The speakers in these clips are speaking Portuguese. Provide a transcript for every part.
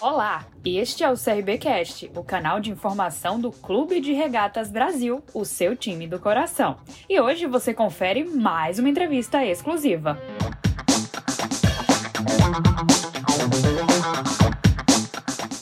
Olá, este é o CRBcast, o canal de informação do Clube de Regatas Brasil, o seu time do coração. E hoje você confere mais uma entrevista exclusiva.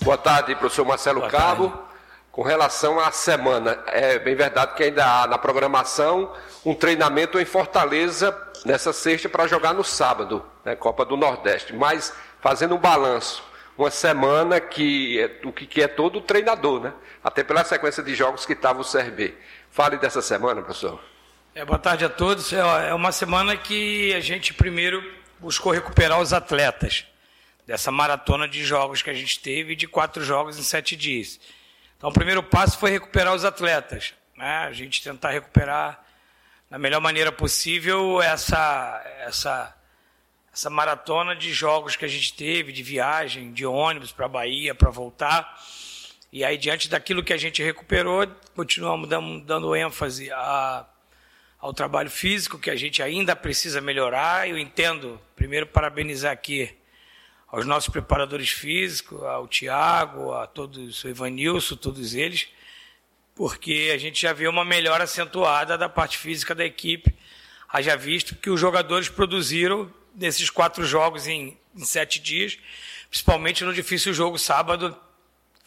Boa tarde, professor Marcelo Boa Cabo. Tarde. Com relação à semana, é bem verdade que ainda há na programação um treinamento em Fortaleza nessa sexta para jogar no sábado, né, Copa do Nordeste. Mas fazendo um balanço, uma semana que é, o que é todo treinador, né? Até pela sequência de jogos que estava o CRB. Fale dessa semana, professor. É, boa tarde a todos. É, é uma semana que a gente primeiro buscou recuperar os atletas dessa maratona de jogos que a gente teve, de quatro jogos em sete dias. Então, o primeiro passo foi recuperar os atletas, né? a gente tentar recuperar da melhor maneira possível essa, essa, essa maratona de jogos que a gente teve, de viagem, de ônibus para a Bahia, para voltar. E aí, diante daquilo que a gente recuperou, continuamos dando, dando ênfase a, ao trabalho físico, que a gente ainda precisa melhorar. Eu entendo, primeiro, parabenizar aqui aos nossos preparadores físicos, ao Tiago, a todos, o Ivanilson, todos eles, porque a gente já vê uma melhora acentuada da parte física da equipe, haja visto que os jogadores produziram nesses quatro jogos em, em sete dias, principalmente no difícil jogo sábado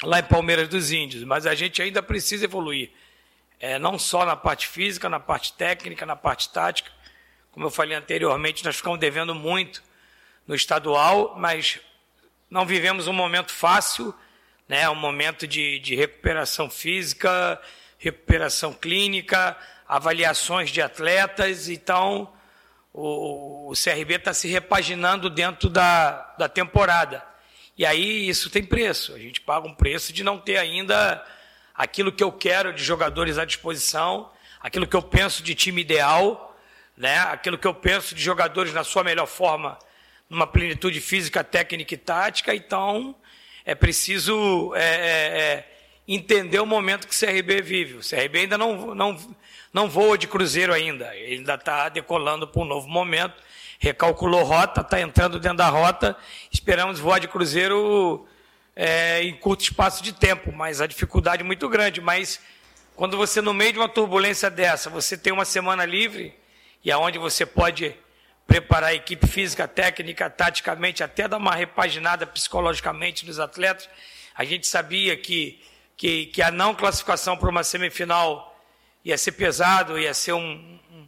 lá em Palmeiras dos Índios. Mas a gente ainda precisa evoluir, é, não só na parte física, na parte técnica, na parte tática. Como eu falei anteriormente, nós ficamos devendo muito no estadual, mas não vivemos um momento fácil, né? um momento de, de recuperação física, recuperação clínica, avaliações de atletas, então o, o CRB está se repaginando dentro da, da temporada. E aí isso tem preço, a gente paga um preço de não ter ainda aquilo que eu quero de jogadores à disposição, aquilo que eu penso de time ideal, né? aquilo que eu penso de jogadores na sua melhor forma numa plenitude física, técnica e tática, então é preciso é, é, é entender o momento que o CRB vive. O CRB ainda não, não, não voa de cruzeiro ainda, ele ainda está decolando para um novo momento, recalculou rota, está entrando dentro da rota, esperamos voar de cruzeiro é, em curto espaço de tempo, mas a dificuldade é muito grande. Mas quando você, no meio de uma turbulência dessa, você tem uma semana livre, e aonde você pode preparar a equipe física, técnica, taticamente, até dar uma repaginada psicologicamente nos atletas. A gente sabia que, que, que a não classificação para uma semifinal ia ser pesado, ia ser um, um,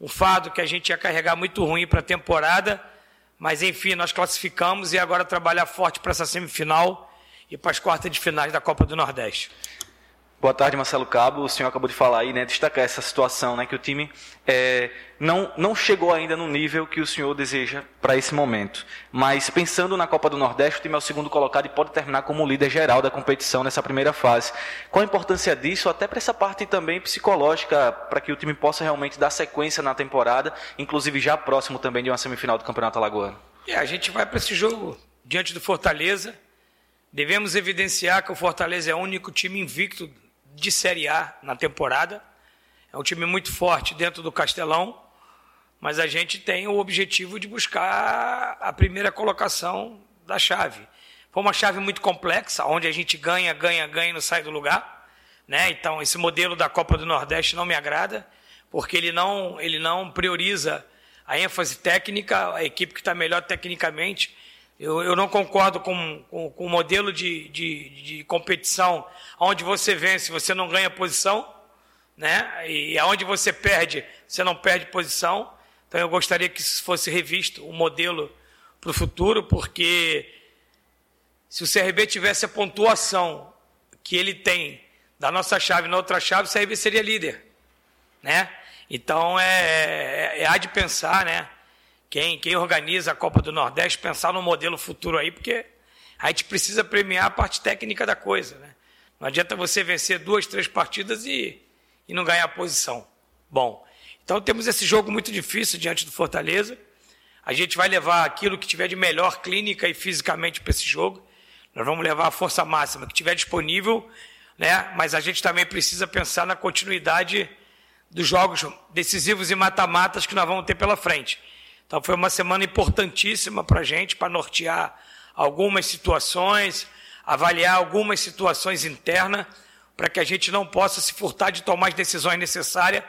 um fado que a gente ia carregar muito ruim para a temporada. Mas, enfim, nós classificamos e agora trabalhar forte para essa semifinal e para as quartas de finais da Copa do Nordeste. Boa tarde, Marcelo Cabo. O senhor acabou de falar aí, né, destacar essa situação, né, que o time é, não, não chegou ainda no nível que o senhor deseja para esse momento. Mas pensando na Copa do Nordeste, o time é o segundo colocado e pode terminar como líder geral da competição nessa primeira fase. Qual a importância disso, até para essa parte também psicológica, para que o time possa realmente dar sequência na temporada, inclusive já próximo também de uma semifinal do Campeonato Alagoano? É, a gente vai para esse jogo diante do Fortaleza. Devemos evidenciar que o Fortaleza é o único time invicto de Série A na temporada. É um time muito forte dentro do Castelão, mas a gente tem o objetivo de buscar a primeira colocação da chave. Foi uma chave muito complexa, onde a gente ganha, ganha, ganha e não sai do lugar. Né? Então, esse modelo da Copa do Nordeste não me agrada, porque ele não, ele não prioriza a ênfase técnica, a equipe que está melhor tecnicamente eu, eu não concordo com, com, com o modelo de, de, de, competição onde você vence, você não ganha posição, né? e aonde você perde, você não perde posição. Então eu gostaria que isso fosse revisto, o um modelo para o futuro, porque se o CRB tivesse a pontuação que ele tem da nossa chave na outra chave, o CRB seria líder. Né? Então é, é, é há de pensar, né? Quem, quem organiza a Copa do Nordeste pensar no modelo futuro aí, porque a gente precisa premiar a parte técnica da coisa. Né? Não adianta você vencer duas, três partidas e, e não ganhar posição. Bom, então temos esse jogo muito difícil diante do Fortaleza. A gente vai levar aquilo que tiver de melhor clínica e fisicamente para esse jogo. Nós vamos levar a força máxima que tiver disponível, né? mas a gente também precisa pensar na continuidade dos jogos decisivos e mata-matas que nós vamos ter pela frente. Então foi uma semana importantíssima para a gente, para nortear algumas situações, avaliar algumas situações internas, para que a gente não possa se furtar de tomar as decisões necessárias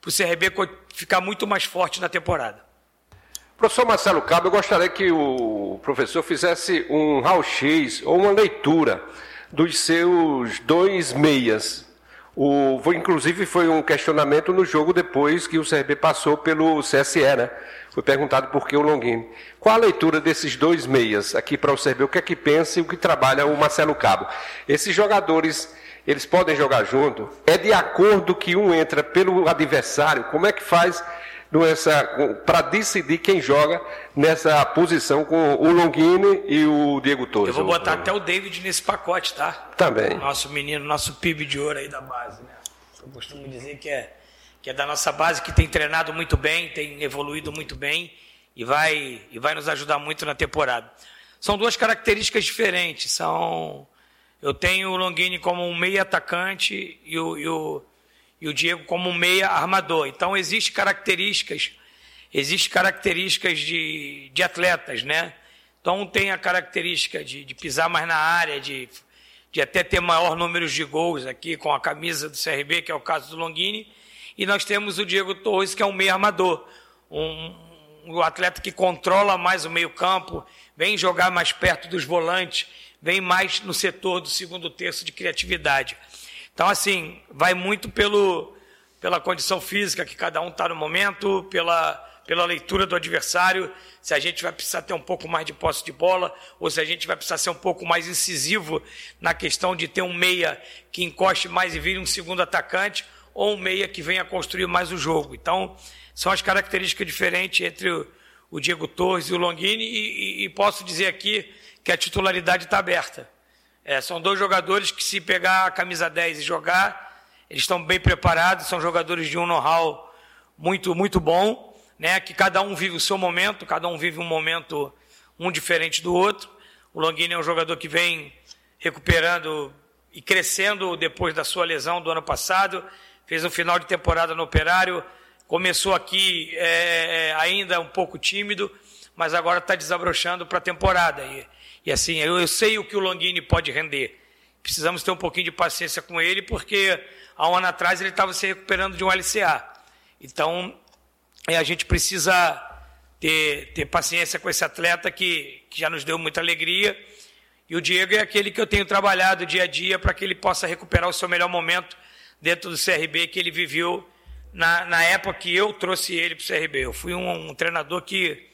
para o CRB ficar muito mais forte na temporada. Professor Marcelo Cabo, eu gostaria que o professor fizesse um raio-x ou uma leitura dos seus dois meias. O, foi, inclusive foi um questionamento no jogo depois que o CRB passou pelo CSE, né? Foi perguntado por que o Longini. Qual a leitura desses dois meias aqui para o CRB? O que é que pensa e o que trabalha o Marcelo Cabo? Esses jogadores eles podem jogar junto? É de acordo que um entra pelo adversário? Como é que faz para decidir quem joga nessa posição com o Longini e o Diego Torres? Eu vou botar até o David nesse pacote, tá? Também. Nosso menino, nosso PIB de ouro aí da base, né? Eu costumo dizer que é, que é da nossa base, que tem treinado muito bem, tem evoluído muito bem e vai, e vai nos ajudar muito na temporada. São duas características diferentes, são eu tenho o Longini como um meia atacante e o, e o, e o Diego como meia armador. Então, existem características, existe características de, de atletas, né? Então, um tem a característica de, de pisar mais na área, de, de até ter maior número de gols aqui com a camisa do CRB, que é o caso do Longini. E nós temos o Diego Torres, que é um meia armador, um, um atleta que controla mais o meio campo, vem jogar mais perto dos volantes, vem mais no setor do segundo terço de criatividade. Então, assim, vai muito pelo, pela condição física que cada um está no momento, pela, pela leitura do adversário, se a gente vai precisar ter um pouco mais de posse de bola, ou se a gente vai precisar ser um pouco mais incisivo na questão de ter um meia que encoste mais e vire um segundo atacante, ou um meia que venha construir mais o jogo. Então, são as características diferentes entre o, o Diego Torres e o Longini, e, e, e posso dizer aqui que a titularidade está aberta. É, são dois jogadores que, se pegar a camisa 10 e jogar, eles estão bem preparados, são jogadores de um know-how muito, muito bom, né, que cada um vive o seu momento, cada um vive um momento um diferente do outro. O Longini é um jogador que vem recuperando e crescendo depois da sua lesão do ano passado, fez um final de temporada no Operário, começou aqui é, é ainda um pouco tímido, mas agora está desabrochando para a temporada. E e assim, eu, eu sei o que o Longini pode render. Precisamos ter um pouquinho de paciência com ele, porque há um ano atrás ele estava se recuperando de um LCA. Então, é, a gente precisa ter, ter paciência com esse atleta que, que já nos deu muita alegria. E o Diego é aquele que eu tenho trabalhado dia a dia para que ele possa recuperar o seu melhor momento dentro do CRB que ele viveu na, na época que eu trouxe ele para o CRB. Eu fui um, um treinador que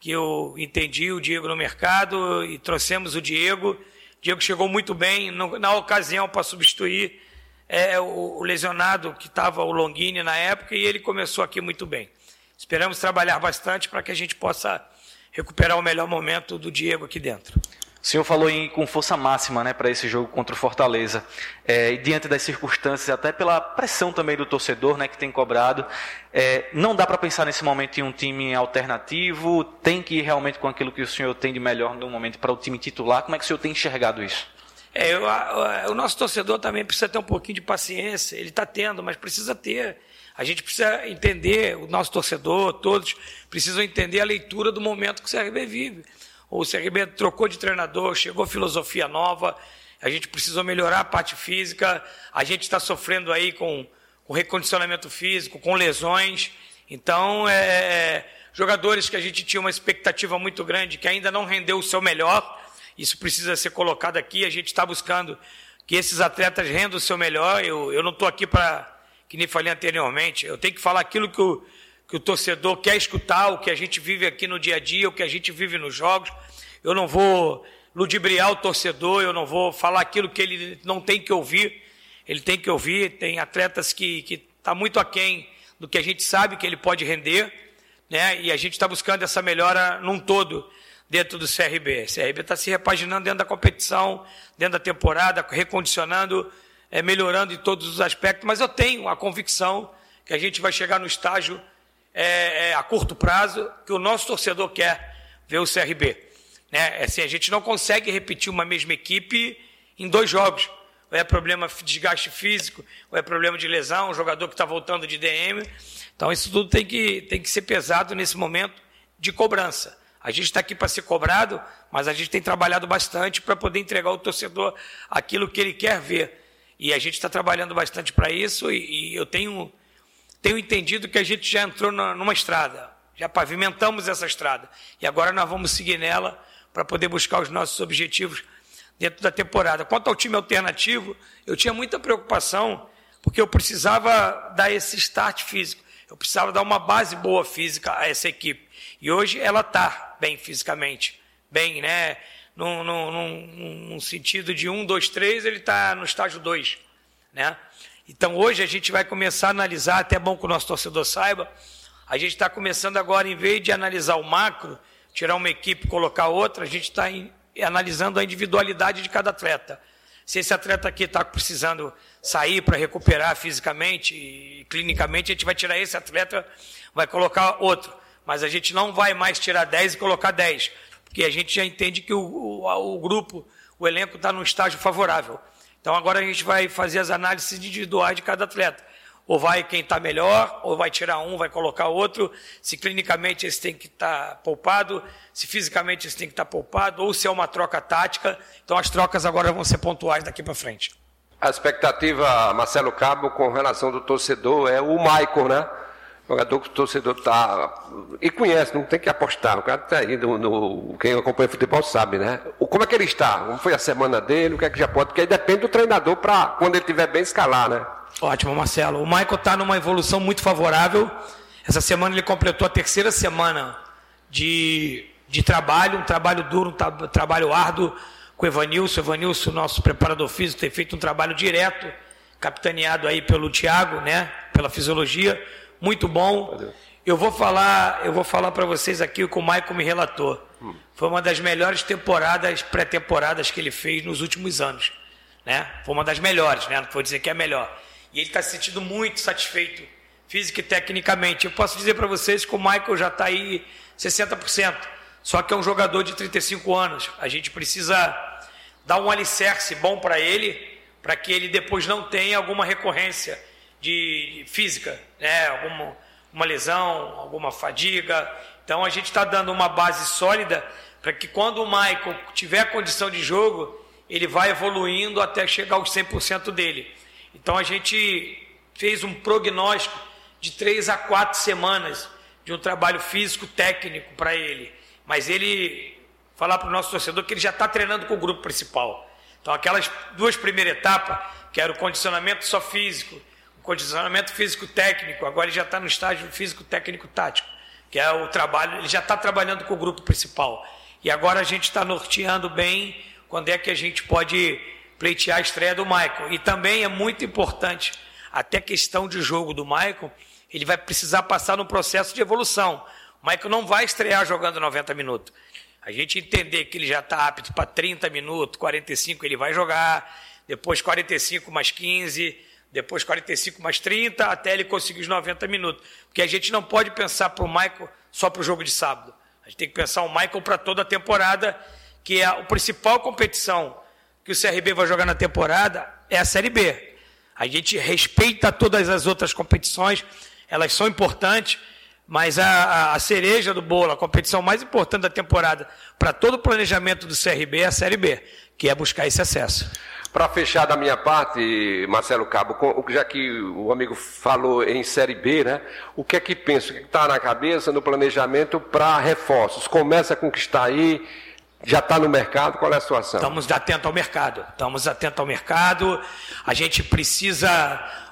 que eu entendi o Diego no mercado e trouxemos o Diego. O Diego chegou muito bem no, na ocasião para substituir é, o, o, lesionado que estava o Longini na época e ele começou aqui muito bem. Esperamos trabalhar bastante para que a gente possa recuperar o melhor momento do Diego aqui dentro. O senhor falou em, com força máxima né, para esse jogo contra o Fortaleza. É, e diante das circunstâncias, até pela pressão também do torcedor né, que tem cobrado, é, não dá para pensar nesse momento em um time alternativo? Tem que ir realmente com aquilo que o senhor tem de melhor no momento para o time titular? Como é que o senhor tem enxergado isso? É, eu, a, o nosso torcedor também precisa ter um pouquinho de paciência. Ele está tendo, mas precisa ter. A gente precisa entender, o nosso torcedor, todos precisam entender a leitura do momento que o CRB vive. O CRB trocou de treinador, chegou filosofia nova, a gente precisou melhorar a parte física, a gente está sofrendo aí com, com recondicionamento físico, com lesões. Então, é, é, jogadores que a gente tinha uma expectativa muito grande, que ainda não rendeu o seu melhor, isso precisa ser colocado aqui. A gente está buscando que esses atletas rendam o seu melhor. Eu, eu não estou aqui para, que nem falei anteriormente, eu tenho que falar aquilo que o que o torcedor quer escutar, o que a gente vive aqui no dia a dia, o que a gente vive nos jogos. Eu não vou ludibriar o torcedor, eu não vou falar aquilo que ele não tem que ouvir. Ele tem que ouvir. Tem atletas que estão tá muito aquém do que a gente sabe que ele pode render, né? e a gente está buscando essa melhora num todo dentro do CRB. O CRB está se repaginando dentro da competição, dentro da temporada, recondicionando, é, melhorando em todos os aspectos, mas eu tenho a convicção que a gente vai chegar no estágio é, é, a curto prazo que o nosso torcedor quer ver o CRB. Né? É assim, a gente não consegue repetir uma mesma equipe em dois jogos. Ou é problema de desgaste físico, ou é problema de lesão, um jogador que está voltando de DM. Então, isso tudo tem que, tem que ser pesado nesse momento de cobrança. A gente está aqui para ser cobrado, mas a gente tem trabalhado bastante para poder entregar ao torcedor aquilo que ele quer ver. E a gente está trabalhando bastante para isso e, e, eu tenho, tenho entendido que a gente já entrou numa estrada, já pavimentamos essa estrada. E agora nós vamos seguir nela para poder buscar os nossos objetivos dentro da temporada. Quanto ao time alternativo, eu tinha muita preocupação, porque eu precisava dar esse start físico, eu precisava dar uma base boa física a essa equipe. E hoje ela está bem fisicamente, bem, né? Num, num, num, sentido de um, dois, três, ele está no estágio dois, né? Então hoje a gente vai começar a analisar, até é bom que o nosso torcedor saiba, a gente está começando agora, em vez de analisar o macro, tirar uma equipe colocar outra, a gente está analisando a individualidade de cada atleta. Se esse atleta aqui está precisando sair para recuperar fisicamente e clinicamente, a gente vai tirar esse atleta, vai colocar outro. Mas a gente não vai mais tirar 10 e colocar 10, porque a gente já entende que o, o, o grupo, o elenco está num estágio favorável. Então agora a gente vai fazer as análises individuais de cada atleta ou vai quem está melhor, ou vai tirar um, vai colocar outro, se clinicamente esse tem que estar tá poupado, se fisicamente esse tem que estar tá poupado, ou se é uma troca tática. Então as trocas agora vão ser pontuais daqui para frente. A expectativa, Marcelo Cabo, com relação do torcedor é o Michael, né? Jogador que o torcedor está. E conhece, não tem que apostar. O cara está aí, no, no, quem acompanha futebol sabe, né? O, como é que ele está? Como foi a semana dele? O que é que já pode? Porque aí depende do treinador para, quando ele estiver bem, escalar, né? Ótimo, Marcelo. O Michael está numa evolução muito favorável. Essa semana ele completou a terceira semana de, de trabalho, um trabalho duro, um trabalho árduo com o Evanilson. O Evanilson, nosso preparador físico, tem feito um trabalho direto, capitaneado aí pelo Tiago, né? Pela fisiologia. Muito bom. Eu vou falar, eu vou falar para vocês aqui o que o Michael me relatou. Hum. Foi uma das melhores temporadas, pré-temporadas que ele fez nos últimos anos. Né? Foi uma das melhores, né? Não vou dizer que é a melhor. E ele está se sentindo muito satisfeito, física e tecnicamente. Eu posso dizer para vocês que o Michael já está aí 60%. Só que é um jogador de 35 anos. A gente precisa dar um alicerce bom para ele, para que ele depois não tenha alguma recorrência de física, né? alguma uma lesão, alguma fadiga. Então a gente está dando uma base sólida para que quando o Michael tiver condição de jogo, ele vai evoluindo até chegar aos 100% dele. Então a gente fez um prognóstico de três a quatro semanas de um trabalho físico técnico para ele. Mas ele falar para o nosso torcedor que ele já está treinando com o grupo principal. Então aquelas duas primeiras etapas, que era o condicionamento só físico, condicionamento físico técnico, agora ele já está no estágio físico técnico tático, que é o trabalho, ele já está trabalhando com o grupo principal. E agora a gente está norteando bem quando é que a gente pode pleitear a estreia do Michael. E também é muito importante, até questão de jogo do Michael, ele vai precisar passar num processo de evolução. O Michael não vai estrear jogando 90 minutos. A gente entender que ele já está apto para 30 minutos, 45 ele vai jogar, depois 45 mais 15, depois 45 mais 30, até ele conseguir os 90 minutos. Porque a gente não pode pensar para o Michael só para o jogo de sábado. A gente tem que pensar o Michael para toda a temporada, que é a principal competição que o CRB vai jogar na temporada é a Série B. A gente respeita todas as outras competições, elas são importantes, mas a, a cereja do bolo, a competição mais importante da temporada para todo o planejamento do CRB é a Série B, que é buscar esse acesso. Para fechar da minha parte, Marcelo Cabo, já que o amigo falou em Série B, né? O que é que pensa, o que é está na cabeça no planejamento para reforços? Começa a conquistar aí já está no mercado? Qual é a situação? Estamos atentos ao mercado. Estamos atentos ao mercado. A gente precisa.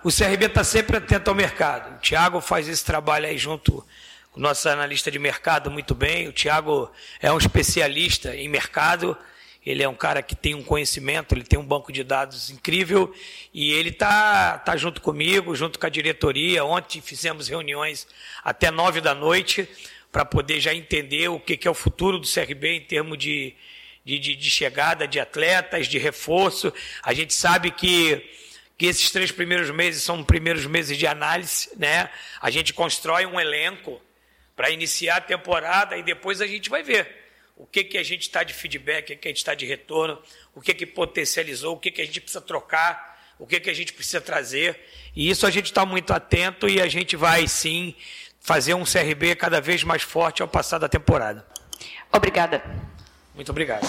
O CRB está sempre atento ao mercado. O Tiago faz esse trabalho aí junto com o nosso analista de mercado muito bem. O Tiago é um especialista em mercado. Ele é um cara que tem um conhecimento, ele tem um banco de dados incrível e ele está tá junto comigo, junto com a diretoria. Ontem fizemos reuniões até nove da noite para poder já entender o que, que é o futuro do CRB em termos de, de, de, de chegada de atletas, de reforço. A gente sabe que que esses três primeiros meses são primeiros meses de análise, né? A gente constrói um elenco para iniciar a temporada e depois a gente vai ver o que, que a gente está de feedback, o que, que a gente está de retorno, o que, que potencializou, o que, que a gente precisa trocar, o que, que a gente precisa trazer. E isso a gente está muito atento e a gente vai sim fazer um CRB cada vez mais forte ao passar da temporada. Obrigada. Muito obrigado.